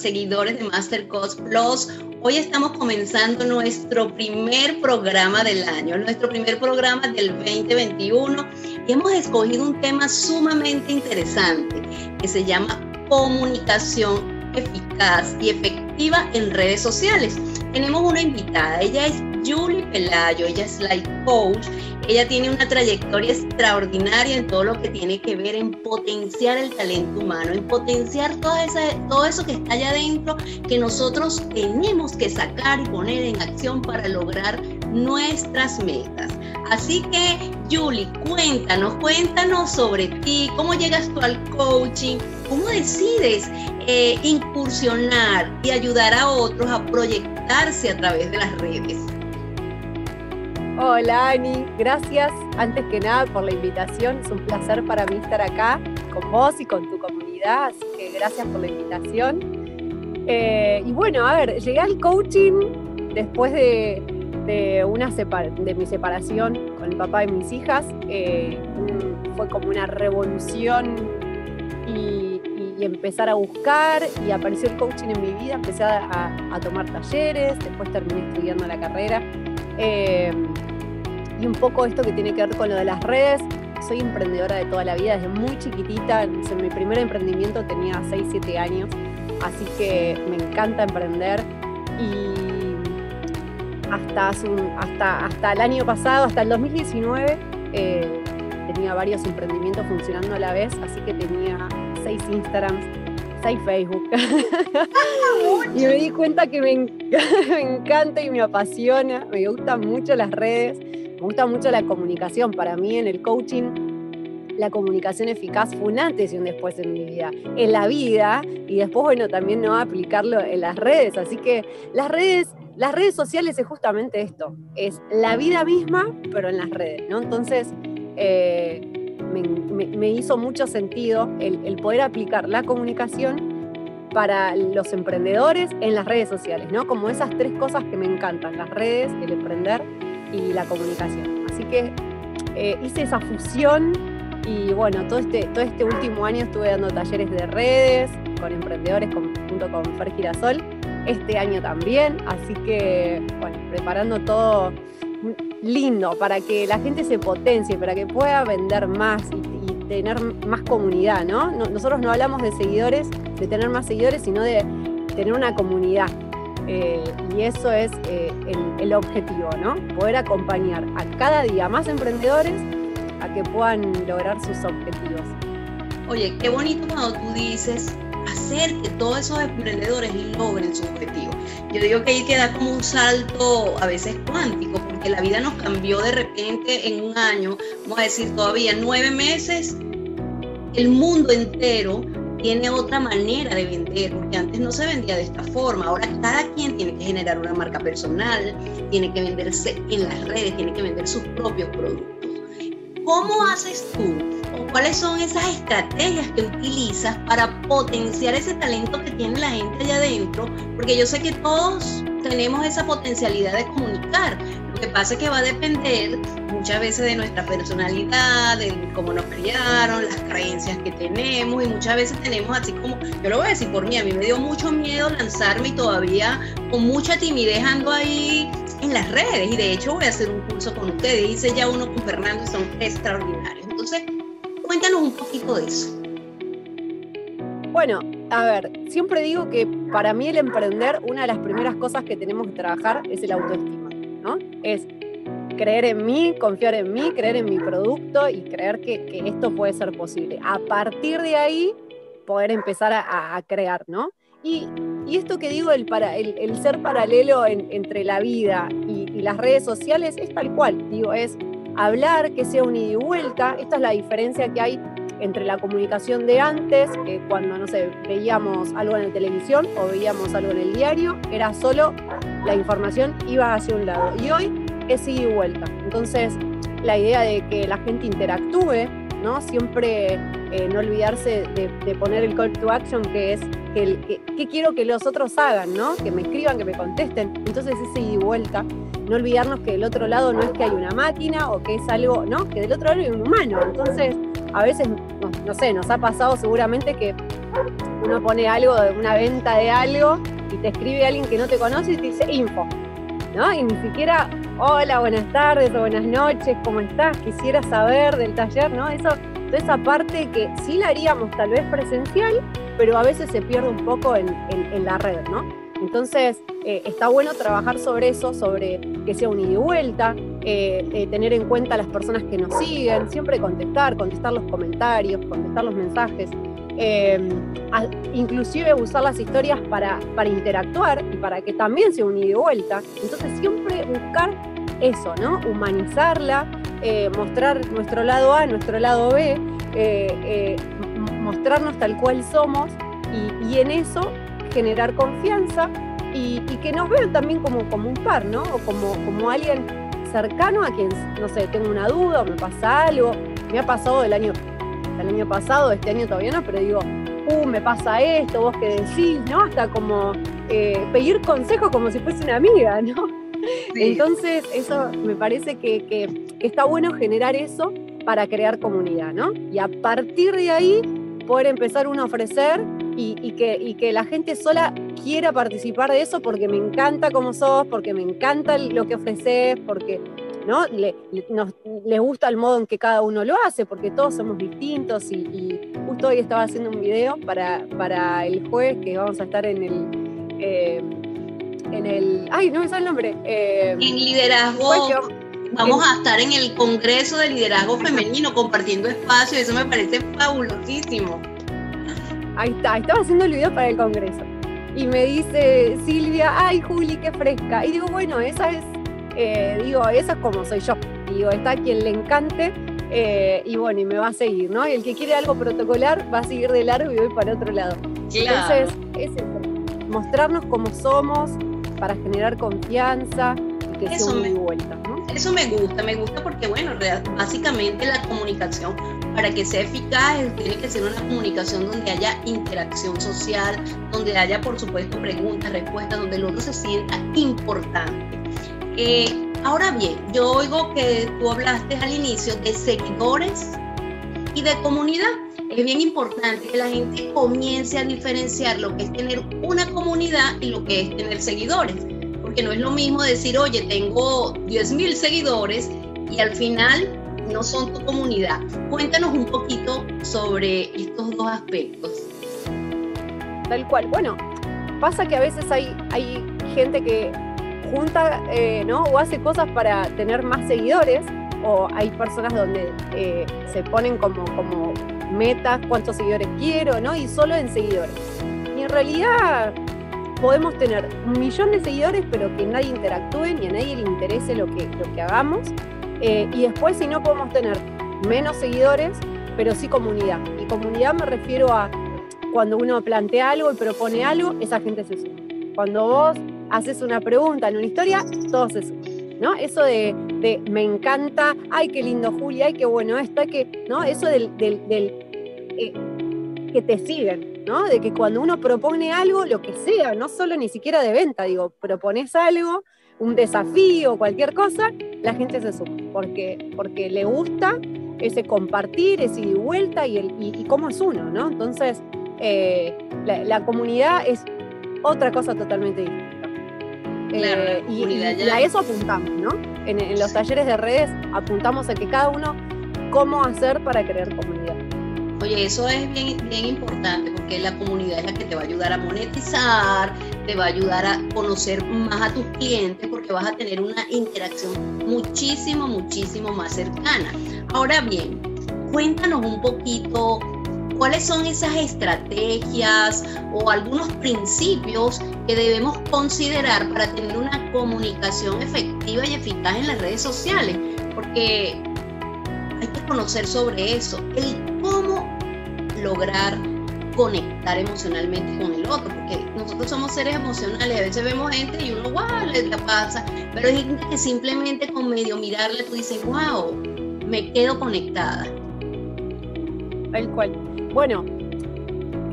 seguidores de Master Plus. Hoy estamos comenzando nuestro primer programa del año, nuestro primer programa del 2021 y hemos escogido un tema sumamente interesante que se llama comunicación eficaz y efectiva en redes sociales. Tenemos una invitada, ella es Julie Pelayo, ella es life coach, ella tiene una trayectoria extraordinaria en todo lo que tiene que ver en potenciar el talento humano, en potenciar toda esa, todo eso que está allá adentro que nosotros tenemos que sacar y poner en acción para lograr nuestras metas. Así que, Julie, cuéntanos, cuéntanos sobre ti, cómo llegas tú al coaching, cómo decides eh, incursionar y ayudar a otros a proyectarse a través de las redes. Hola Ani, gracias antes que nada por la invitación. Es un placer para mí estar acá con vos y con tu comunidad, así que gracias por la invitación. Eh, y bueno, a ver, llegué al coaching después de, una de mi separación con el papá de mis hijas. Eh, fue como una revolución y, empezar a buscar y apareció el coaching en mi vida. Empecé a, tomar talleres, después terminé estudiando la carrera. Eh, y un poco esto que tiene que ver con lo de las redes. Soy emprendedora de toda la vida, desde muy chiquitita. En mi primer emprendimiento tenía 6, 7 años, así que me encanta emprender. Y hasta, hasta, hasta el año pasado, hasta el 2019, eh, tenía varios emprendimientos funcionando a la vez, así que tenía 6 Instagrams, 6 Facebook. y me di cuenta que me, me encanta y me apasiona, me gustan mucho las redes me gusta mucho la comunicación. Para mí en el coaching la comunicación eficaz fue un antes y un después en mi vida, en la vida y después, bueno, también no aplicarlo en las redes. Así que las redes, las redes sociales es justamente esto, es la vida misma, pero en las redes, ¿no? Entonces, eh, me, hizo mucho sentido el, poder aplicar la comunicación para los emprendedores en las redes sociales, ¿no? Como esas tres cosas que me encantan, las redes, el emprender y la comunicación. Así que eh, hice esa fusión y bueno, todo este, todo este último año estuve dando talleres de redes con emprendedores junto con Fer Girasol, este año también, así que bueno, preparando todo lindo para que la gente se potencie, para que pueda vender más y, tener más comunidad, ¿no? Nosotros no hablamos de seguidores, de tener más seguidores, sino de tener una comunidad eh, y eso es eh, el, objetivo, ¿no? Poder acompañar a cada día más emprendedores a que puedan lograr sus objetivos. Oye, qué bonito cuando tú dices hacer que todos esos emprendedores logren su objetivo. Yo digo que ahí queda como un salto a veces cuántico, porque la vida nos cambió de repente en un año, vamos a decir todavía nueve meses, el mundo entero tiene otra manera de vender, porque antes no se vendía de esta forma. Ahora cada quien tiene que generar una marca personal, tiene que venderse en las redes, tiene que vender sus propios productos. ¿Cómo haces tú o cuáles son esas estrategias que utilizas para potenciar ese talento que tiene la gente allá adentro? Porque yo sé que todos tenemos esa potencialidad de comunicar. Lo que pasa es que va a depender muchas veces de nuestra personalidad, de cómo nos criaron, las creencias que tenemos y muchas veces tenemos así como, yo lo voy a decir por mí, a mí me dio mucho miedo lanzarme y todavía con mucha timidez ando ahí en las redes y de hecho voy a hacer un curso con ustedes, hice ya uno con Fernando y son extraordinarios. Entonces, cuéntanos un poquito de eso. Bueno, a ver, siempre digo que para mí el emprender, una de las primeras cosas que tenemos que trabajar es el autoestima, Es creer en mí, confiar en mí, creer en mi producto y creer que, esto puede ser posible. A partir de ahí, poder empezar a, crear, ¿no? Y, esto que digo, el, para, el, ser paralelo entre la vida y, las redes sociales es tal cual, digo, es hablar, que sea un ida y vuelta. Esta es la diferencia que hay entre la comunicación de antes, que cuando, no sé, veíamos algo en la televisión o veíamos algo en el diario, era solo la información iba hacia un lado. Y hoy es ida y vuelta. Entonces, la idea de que la gente interactue, ¿no? Siempre eh, no olvidarse de, poner el call to action, que es que, que, quiero que los otros hagan, ¿no? Que me escriban, que me contesten. Entonces, ese ida y vuelta. No olvidarnos que del otro lado no es que hay una máquina o que es algo, ¿no? Que del otro lado hay un humano. Entonces, a veces, no, sé, nos ha pasado seguramente que uno pone algo de una venta de algo y te escribe alguien que no te conoce y te dice info, ¿no? Y ni siquiera, hola, buenas tardes o buenas noches, ¿cómo estás? Quisiera saber del taller, ¿no? Eso, toda esa parte que sí la haríamos tal vez presencial, pero a veces se pierde un poco en, la red, ¿no? Entonces, eh, está bueno trabajar sobre eso, sobre que sea un ida y vuelta, eh, eh, tener en cuenta a las personas que nos siguen, siempre contestar, contestar los comentarios, contestar los mensajes, inclusive usar las historias para, para interactuar y para que también sea un ida y vuelta. Entonces, siempre buscar eso, ¿no? Humanizarla, mostrar nuestro lado A, nuestro lado B, mostrarnos tal cual somos y, en eso generar confianza y, que nos vean también como, como un par, ¿no? O como, como alguien cercano a quien, no sé, tengo una duda o me pasa algo. Me ha pasado el año, el año pasado, este año todavía no, pero digo, uh, me pasa esto, vos qué decís, ¿no? Hasta como eh, pedir consejo como si fuese una amiga, ¿no? Entonces, eso me parece que, que, está bueno generar eso para crear comunidad, ¿no? Y a partir de ahí poder empezar uno a ofrecer y, que, que la gente sola quiera participar de eso porque me encanta cómo sos, porque me encanta lo que ofreces, porque ¿no? Le, les gusta el modo en que cada uno lo hace, porque todos somos distintos y, justo hoy estaba haciendo un video para, para el jueves que vamos a estar en el... Eh, en el... ¡Ay, no me sale el nombre! Eh, en liderazgo. Vamos a estar en el Congreso de Liderazgo Femenino compartiendo espacio, eso me parece fabulosísimo. Ahí está, estaba haciendo el video para el Congreso. Y me dice Silvia, ay Juli, qué fresca. Y digo, bueno, esa es, eh, digo, esa es como soy yo. Digo, está quien le encante eh, y bueno, y me va a seguir, ¿no? Y el que quiere algo protocolar va a seguir de largo y voy para otro lado. Entonces, es eso, mostrarnos cómo somos para generar confianza y que sea una vuelta. Eso me gusta, me gusta porque, bueno, básicamente la comunicación, para que sea eficaz, tiene que ser una comunicación donde haya interacción social, donde haya, por supuesto, preguntas, respuestas, donde el otro se sienta importante. Eh, ahora bien, yo oigo que tú hablaste al inicio de seguidores y de comunidad. Es bien importante que la gente comience a diferenciar lo que es tener una comunidad y lo que es tener seguidores porque no es lo mismo decir, oye, tengo 10.000 seguidores y al final no son tu comunidad. Cuéntanos un poquito sobre estos dos aspectos. Tal cual. Bueno, pasa que a veces hay, hay gente que junta eh, ¿no? o hace cosas para tener más seguidores o hay personas donde eh, se ponen como, como metas cuántos seguidores quiero, ¿no? Y solo en seguidores. Y en realidad podemos tener un millón de seguidores, pero que nadie interactúe ni a nadie le interese lo que, lo que hagamos. Eh, y después, si no, podemos tener menos seguidores, pero sí comunidad. Y comunidad me refiero a cuando uno plantea algo y propone algo, esa gente se suma. Cuando vos haces una pregunta en una historia, todos se suman. ¿no? Eso de, me encanta, ay, qué lindo Julia, ay, qué bueno esto, que, ¿no? Eso del, eh, que te siguen, de que cuando uno propone algo, lo que sea, no solo ni siquiera de venta, digo, propones algo, un desafío, cualquier cosa, la gente se suma, porque, porque le gusta ese compartir, ese ida y vuelta y, el, y, cómo es uno, ¿no? Entonces, eh, la, comunidad es otra cosa totalmente distinta. Eh, y, a eso apuntamos, ¿no? En, en los talleres de redes apuntamos a que cada uno cómo hacer para crear comunidad. Oye, eso es bien, bien importante porque la comunidad es la que te va a ayudar a monetizar, te va a ayudar a conocer más a tus clientes porque vas a tener una interacción muchísimo, muchísimo más cercana. Ahora bien, cuéntanos un poquito cuáles son esas estrategias o algunos principios que debemos considerar para tener una comunicación efectiva y eficaz en las redes sociales, porque hay que conocer sobre eso, el cómo lograr conectar emocionalmente con el otro, porque nosotros somos seres emocionales, a veces vemos gente y uno, wow, le pasa, pero hay gente que simplemente con medio mirarle tú dices, wow, me quedo conectada. Tal cual. Bueno,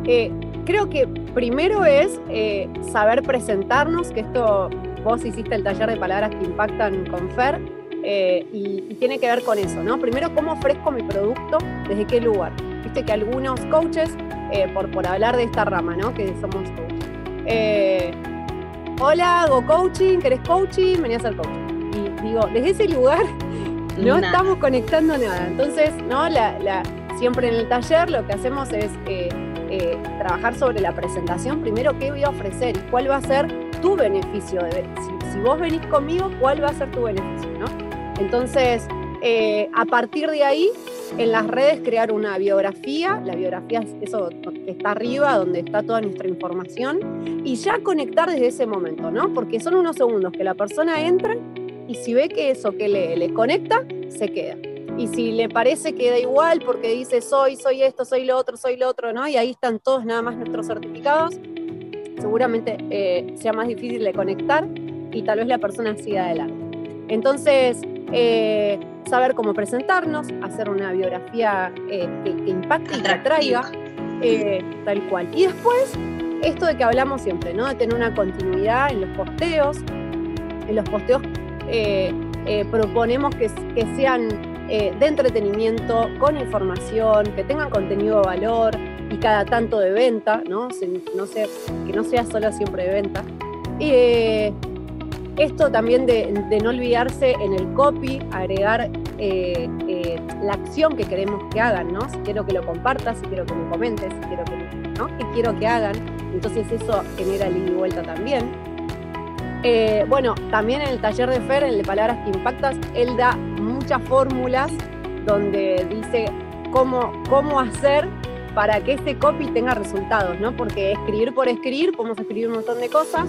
eh, creo que primero es eh, saber presentarnos, que esto vos hiciste el taller de palabras que impactan con Fer, eh, y, tiene que ver con eso, ¿no? Primero, ¿cómo ofrezco mi producto? ¿Desde qué lugar? Viste que algunos coaches, eh, por, por hablar de esta rama, ¿no? Que somos coaches. Eh, Hola, hago coaching, ¿querés coaching? Vení a hacer coaching. Y digo, desde ese lugar no estamos conectando nada. Entonces, ¿no? La, siempre en el taller lo que hacemos es trabajar sobre la presentación. Primero, ¿qué voy a ofrecer y cuál va a ser tu beneficio? De, si, si vos venís conmigo, ¿cuál va a ser tu beneficio? ¿no? Entonces, eh, a partir de ahí, en las redes crear una biografía, la biografía es eso que está arriba, donde está toda nuestra información, y ya conectar desde ese momento, ¿no? Porque son unos segundos que la persona entra y si ve que eso que le, conecta, se queda. Y si le parece que da igual porque dice soy, soy esto, soy lo otro, soy lo otro, ¿no? Y ahí están todos nada más nuestros certificados, seguramente eh, sea más difícil de conectar y tal vez la persona siga adelante. Entonces, eh, saber cómo presentarnos, hacer una biografía eh, que, impacte y que atraiga, eh, tal cual. Y después, esto de que hablamos siempre, ¿no? De tener una continuidad en los posteos. En los posteos proponemos que, que sean de entretenimiento, con información, que tengan contenido de valor y cada tanto de venta, ¿no? que no sea solo siempre de venta. Esto también de, no olvidarse en el copy, agregar eh, eh, la acción que queremos que hagan, ¿no? Si quiero que lo compartas, si quiero que me comentes, si quiero que, ¿no? ¿Qué quiero que hagan? Entonces eso genera el y vuelta también. Eh, bueno, también en el taller de Fer, en el de Palabras que Impactas, él da muchas fórmulas donde dice cómo, cómo hacer para que ese copy tenga resultados, ¿no? Porque escribir por escribir, podemos escribir un montón de cosas,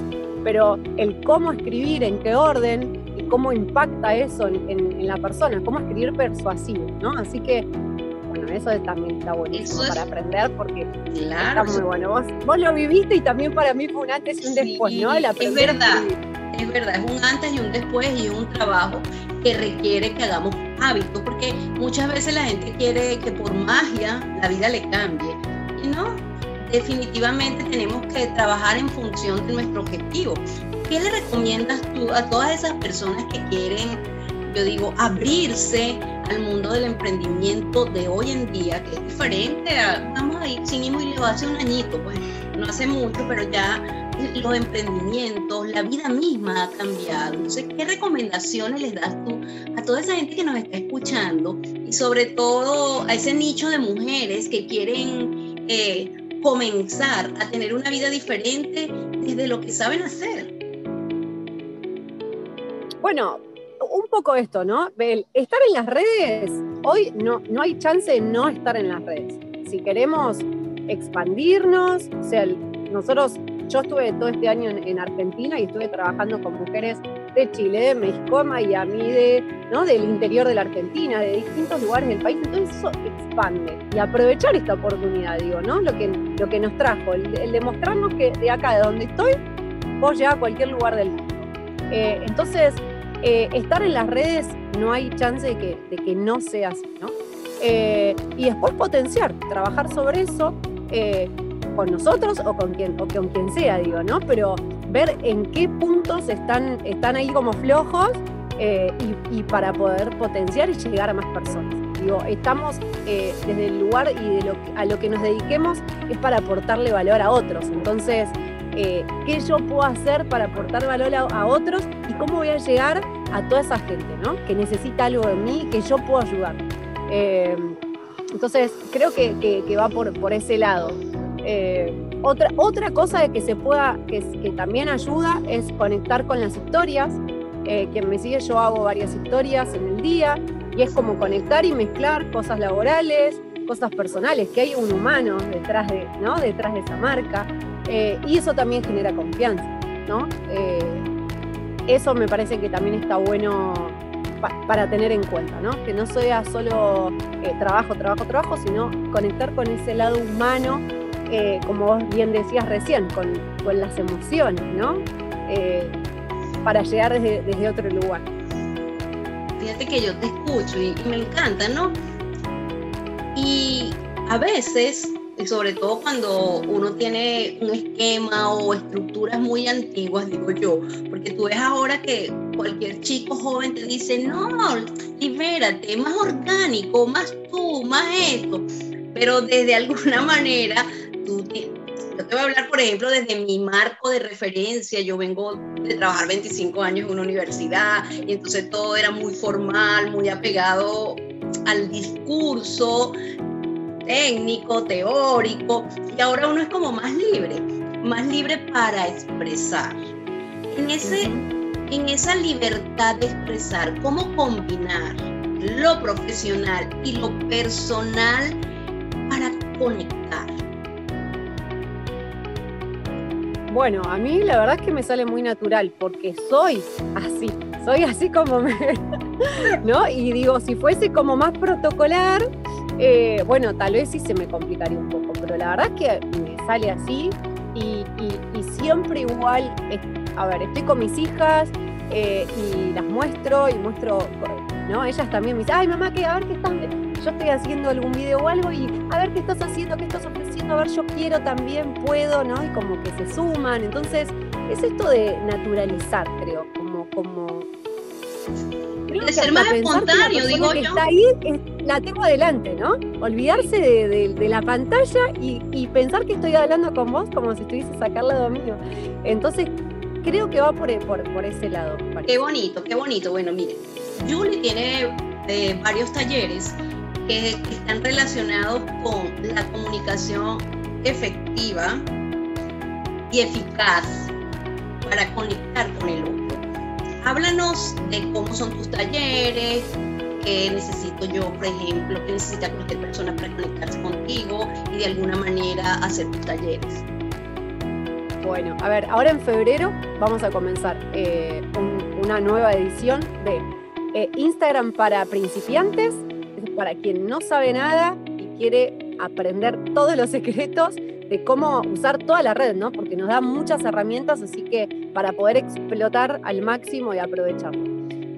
pero el cómo escribir, en qué orden y cómo impacta eso en, la persona, cómo escribir persuasivo, ¿no? Así que, bueno, eso también está buenísimo para aprender porque está muy bueno. Vos, lo viviste y también para mí fue un antes y un después, ¿no? es verdad, es verdad, es un antes y un después y un trabajo que requiere que hagamos hábitos, porque muchas veces la gente quiere que por magia la vida le cambie. Y no, definitivamente tenemos que trabajar en función de nuestro objetivo. ¿Qué le recomiendas tú a todas esas personas que quieren, yo digo, abrirse al mundo del emprendimiento de hoy en día, que es diferente a, vamos a ir sin ir le hace un añito, pues no hace mucho, pero ya los emprendimientos, la vida misma ha cambiado. Entonces, ¿qué recomendaciones les das tú a toda esa gente que nos está escuchando y sobre todo a ese nicho de mujeres que quieren eh, comenzar a tener una vida diferente desde lo que saben hacer? Bueno, un poco esto, ¿no? estar en las redes, hoy no, no hay chance de no estar en las redes. Si queremos expandirnos, o sea, nosotros yo estuve todo este año en, Argentina y estuve trabajando con mujeres de Chile, de México, Miami, de, ¿no? del interior de la Argentina, de distintos lugares del país. Entonces eso expande y aprovechar esta oportunidad, digo, ¿no? Lo que, lo que nos trajo, el, demostrarnos que de acá, de donde estoy, vos llegar a cualquier lugar del mundo. Eh, entonces, eh, estar en las redes no hay chance de que, de que no sea así, ¿no? Eh, y después potenciar, trabajar sobre eso con nosotros o con quien, o con quien sea, digo, ¿no? Pero ver en qué puntos están, están ahí como flojos eh, y, para poder potenciar y llegar a más personas. Digo, estamos eh, desde el lugar y a lo que nos dediquemos es para aportarle valor a otros. Entonces, eh, ¿qué yo puedo hacer para aportar valor a, otros y cómo voy a llegar a toda esa gente, ¿no? Que necesita algo de mí, que yo puedo ayudar. entonces, creo que, que va por, por ese lado. Eh, otra, otra cosa que se pueda, que, que, también ayuda, es conectar con las historias. Eh, quien me sigue, yo hago varias historias en el día y es como conectar y mezclar cosas laborales, cosas personales, que hay un humano detrás de, ¿no? detrás de esa marca. Eh, y eso también genera confianza. ¿no? eso me parece que también está bueno para tener en cuenta, ¿no? que no sea solo trabajo, trabajo, trabajo, sino conectar con ese lado humano como vos bien decías recién, con, las emociones, ¿no? Eh, para llegar desde, otro lugar. Fíjate que yo te escucho y, me encanta, ¿no? Y a veces, y sobre todo cuando uno tiene un esquema o estructuras muy antiguas, digo yo, porque tú ves ahora que cualquier chico joven te dice, no, libérate, más orgánico, más tú, más esto pero desde alguna manera yo te voy a hablar, por ejemplo, desde mi marco de referencia. Yo vengo de trabajar 25 años en una universidad y entonces todo era muy formal, muy apegado al discurso técnico, teórico, y ahora uno es como más libre, más libre para expresar. En, ese, en esa libertad de expresar, cómo combinar lo profesional y lo personal para conectar. Bueno, a mí la verdad es que me sale muy natural porque soy así, soy así como me... ¿No? Y digo, si fuese como más protocolar, eh, bueno, tal vez sí se me complicaría un poco, pero la verdad es que me sale así y, siempre igual, a ver, estoy con mis hijas eh, y las muestro y muestro, ¿no? Ellas también me dicen, ay mamá, ¿qué? a ver qué están, yo estoy haciendo algún video o algo y a ver qué estás haciendo, qué estás ofreciendo, a ver, yo quiero también, puedo, ¿no? Y como que se suman, entonces es esto de naturalizar, creo, como, como de ser más espontáneo, digo que yo. Está ahí, la tengo adelante, ¿no? Olvidarse de, la pantalla y, pensar que estoy hablando con vos como si estuviese acá al lado mío. Entonces, creo que va por, por, ese lado. Qué bonito, qué bonito. Bueno, miren, Julie tiene eh, varios talleres que están relacionados con la comunicación efectiva y eficaz para conectar con el otro. Háblanos de cómo son tus talleres, qué necesito yo, por ejemplo, qué necesita cualquier persona para conectarse contigo y de alguna manera hacer tus talleres. Bueno, a ver, ahora en febrero vamos a comenzar eh, una nueva edición de eh, Instagram para principiantes, para quien no sabe nada y quiere aprender todos los secretos de cómo usar toda la red, ¿no? Porque nos da muchas herramientas, así que para poder explotar al máximo y aprovecharlo.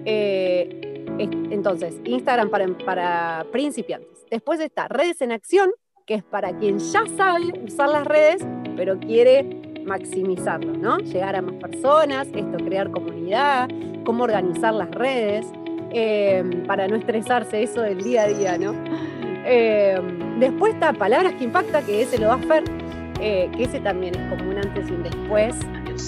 Eh, entonces, Instagram para, para principiantes. Después está Redes en Acción, que es para quien ya sabe usar las redes, pero quiere maximizarlo, ¿no? Llegar a más personas, esto, crear comunidad, cómo organizar las redes, eh, para no estresarse eso del día a día, ¿no? Eh, después está Palabras que Impacta, que ese lo va a hacer, eh, que ese también es como un antes y un después.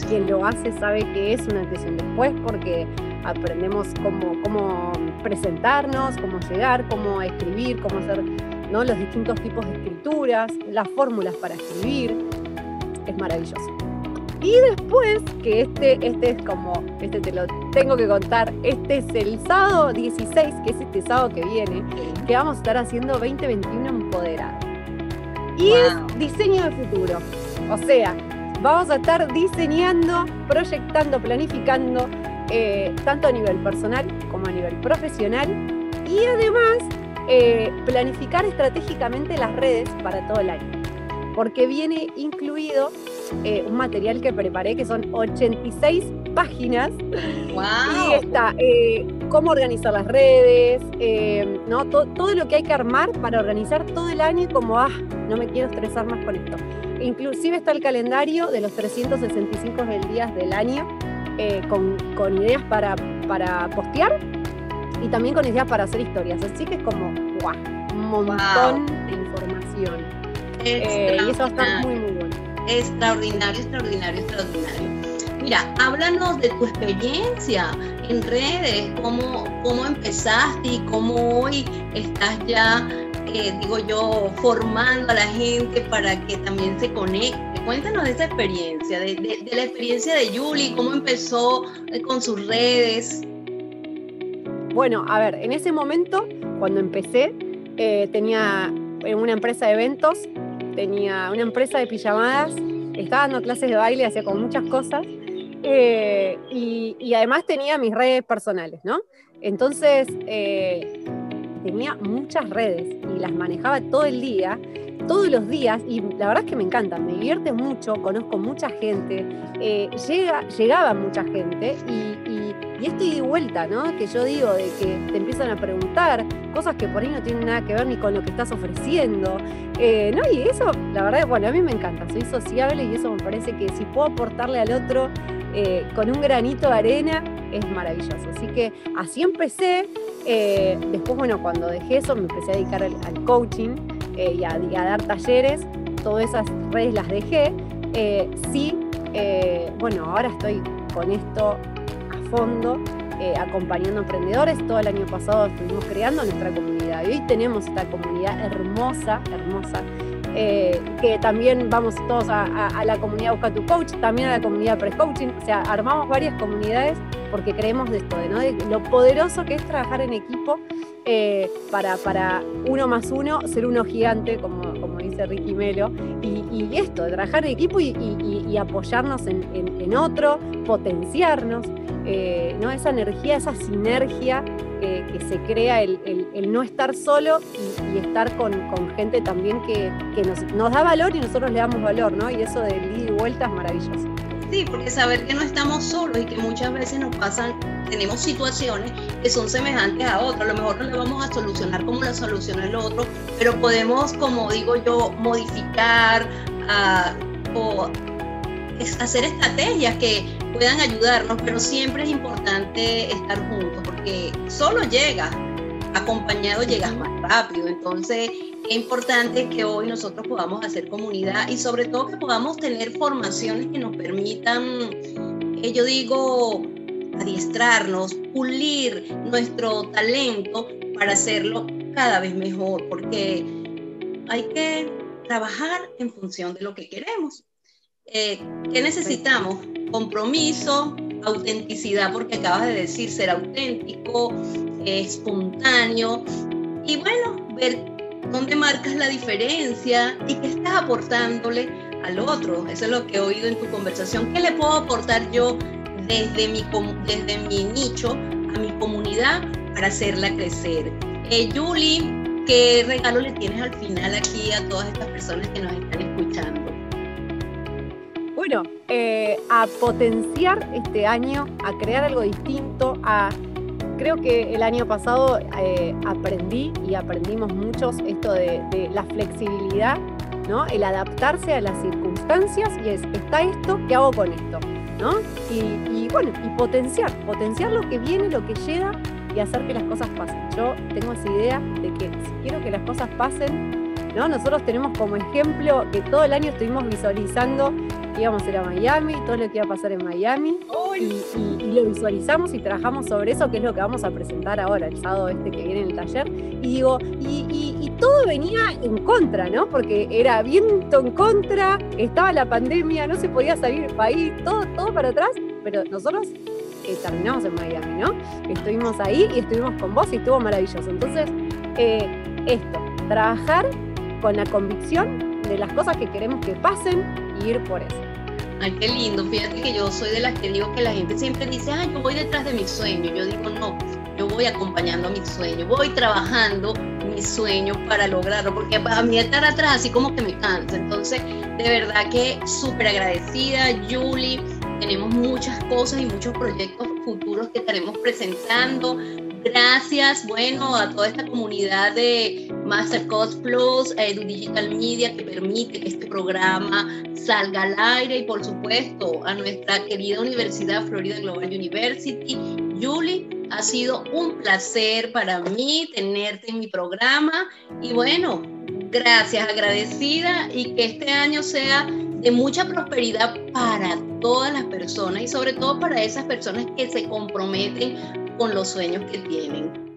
Quien lo hace sabe que es un antes y un después porque aprendemos cómo, presentarnos, cómo llegar, cómo escribir, cómo hacer los distintos tipos de escrituras, las fórmulas para escribir. Es maravilloso. Y después, que este, este es como, este te lo tengo que contar, este es el sábado 16, que es este sábado que viene, que vamos a estar haciendo 2021 empoderado. Y es diseño de futuro. O sea, vamos a estar diseñando, proyectando, planificando, eh, tanto a nivel personal como a nivel profesional. Y además, eh, planificar estratégicamente las redes para todo el año. Porque viene incluido eh, un material que preparé que son 86 páginas. Y está eh, cómo organizar las redes, eh, ¿no? Todo, lo que hay que armar para organizar todo el año y como, ah, no me quiero estresar más con esto. Inclusive está el calendario de los 365 días del año con, con, ideas para, para postear y también con ideas para hacer historias. Así que es como, ¡guau! Un montón de información. y eso va a estar muy, muy bueno extraordinario, extraordinario, extraordinario. Mira, háblanos de tu experiencia en redes, cómo, cómo empezaste y cómo hoy estás ya, eh, digo yo, formando a la gente para que también se conecte. Cuéntanos de esa experiencia, de, la experiencia de Julie, cómo empezó eh, con sus redes. Bueno, a ver, en ese momento, cuando empecé, eh, tenía una empresa de eventos tenía una empresa de pijamadas, estaba dando clases de baile, hacía con muchas cosas, eh, y, además tenía mis redes personales, ¿no? Entonces, eh, tenía muchas redes y las manejaba todo el día, todos los días, y la verdad es que me encantan, me divierte mucho, conozco mucha gente, eh, llega, llegaba mucha gente y, y esto y de vuelta, ¿no? Que yo digo, de que te empiezan a preguntar cosas que por ahí no tienen nada que ver ni con lo que estás ofreciendo, eh, ¿no? Y eso, la verdad, bueno, a mí me encanta, soy sociable y eso me parece que si puedo aportarle al otro eh, con un granito de arena, es maravilloso. Así que así empecé. después, bueno, cuando dejé eso, me empecé a dedicar al, coaching eh, y, a, dar talleres, todas esas redes las dejé. Eh, sí, bueno, ahora estoy con esto fondo. acompañando emprendedores. Todo el año pasado estuvimos creando nuestra comunidad y hoy tenemos esta comunidad hermosa, hermosa, eh, que también vamos todos a, la comunidad Busca tu Coach, también a la comunidad Pre-Coaching, o sea, armamos varias comunidades porque creemos de esto, ¿no? de lo poderoso que es trabajar en equipo eh, para, uno más uno ser uno gigante, como, dice Ricky Melo, y, esto, de trabajar en equipo y, apoyarnos en, otro, potenciarnos, eh, ¿no? esa energía, esa sinergia que, se crea el, no estar solo y, estar con, gente también que, nos, da valor y nosotros le damos valor, ¿no? Y eso de ida y vuelta es maravilloso. Sí, porque saber que no estamos solos y que muchas veces nos pasan, tenemos situaciones que son semejantes a otras, a lo mejor no le vamos a solucionar como la soluciona el otro, pero podemos, como digo yo, modificar ah, o hacer estrategias que puedan ayudarnos, pero siempre es importante estar juntos, porque solo llega, acompañado llegas más rápido. Entonces, es importante que hoy nosotros podamos hacer comunidad y sobre todo que podamos tener formaciones que nos permitan, eh, yo digo, adiestrarnos, pulir nuestro talento para hacerlo cada vez mejor, porque hay que trabajar en función de lo que queremos. Eh, ¿Qué necesitamos? Compromiso, autenticidad, porque acabas de decir ser auténtico, espontáneo, y bueno, ver dónde marcas la diferencia y qué estás aportándole al otro. Eso es lo que he oído en tu conversación. ¿Qué le puedo aportar yo desde mi, desde mi nicho a mi comunidad para hacerla crecer? Eh, Julie, ¿qué regalo le tienes al final aquí a todas estas personas que nos están escuchando? Bueno, eh, a potenciar este año, a crear algo distinto, a creo que el año pasado eh, aprendí y aprendimos muchos esto de, la flexibilidad, ¿no? El adaptarse a las circunstancias y es, está esto, ¿qué hago con esto? ¿no? Y, bueno, y potenciar, potenciar lo que viene, lo que llega y hacer que las cosas pasen. Yo tengo esa idea de que si quiero que las cosas pasen, ¿no? Nosotros tenemos como ejemplo que todo el año estuvimos visualizando íbamos a ir a Miami, todo lo que iba a pasar en Miami, y, lo visualizamos y trabajamos sobre eso, que es lo que vamos a presentar ahora, el sábado este que viene en el taller. Y digo, y, todo venía en contra, ¿no? Porque era viento en contra, estaba la pandemia, no se podía salir del país, todo, todo para atrás, pero nosotros eh, terminamos en Miami, ¿no? Estuvimos ahí y estuvimos con vos y estuvo maravilloso. Entonces, eh, esto, trabajar con la convicción de las cosas que queremos que pasen y ir por eso. Ay, qué lindo. Fíjate que yo soy de las que digo que la gente siempre dice, ay, yo voy detrás de mi sueño. Yo digo, no, yo voy acompañando a mi sueño, voy trabajando mi sueño para lograrlo, porque a mí estar atrás así como que me cansa. Entonces, de verdad que súper agradecida, Julie. Tenemos muchas cosas y muchos proyectos futuros que estaremos presentando. Gracias, bueno, a toda esta comunidad de Masterclass Plus, Edu Digital Media, que permite que este programa salga al aire y por supuesto a nuestra querida Universidad Florida Global University. Julie, ha sido un placer para mí tenerte en mi programa y bueno, gracias, agradecida y que este año sea de mucha prosperidad para todas las personas y sobre todo para esas personas que se comprometen con los sueños que tienen.